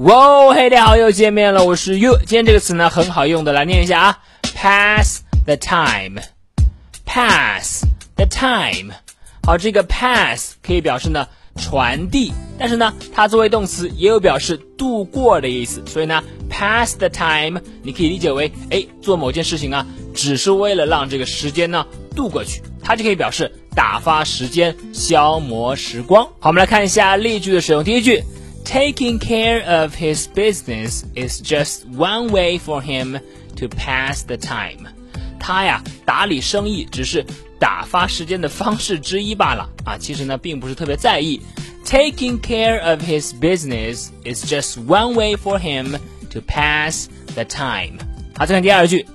哇，嘿，大家好，又见面了，我是 you。今天这个词呢很好用的，来念一下啊，pass the time，pass the time。好，这个 pass 可以表示呢传递，但是呢它作为动词也有表示度过的意思，所以呢 pass the time 你可以理解为哎做某件事情啊，只是为了让这个时间呢度过去，它就可以表示打发时间、消磨时光。好，我们来看一下例句的使用，第一句。Taking care of his business is just one way for him to pass the time. 他呀，打理生意只是打发时间的方式之一罢了啊。其实呢，并不是特别在意。Taking care of his business is just one way for him to pass the time. 好，再看第二句。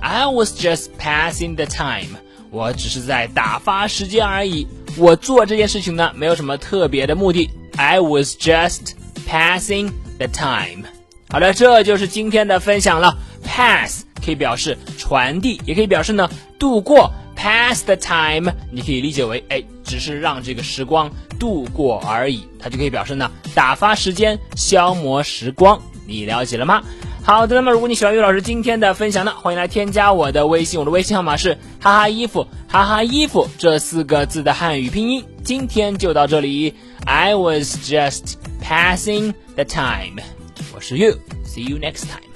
I was just passing the time. 我只是在打发时间而已。我做这件事情呢，没有什么特别的目的。I was just passing the time。好的，这就是今天的分享了。Pass 可以表示传递，也可以表示呢度过。Pass the time，你可以理解为哎，只是让这个时光度过而已，它就可以表示呢打发时间、消磨时光。你了解了吗？好的，那么如果你喜欢于老师今天的分享呢，欢迎来添加我的微信，我的微信号码是哈哈衣服哈哈衣服这四个字的汉语拼音。今天就到这里，I was just passing the time。我是 You，see you next time。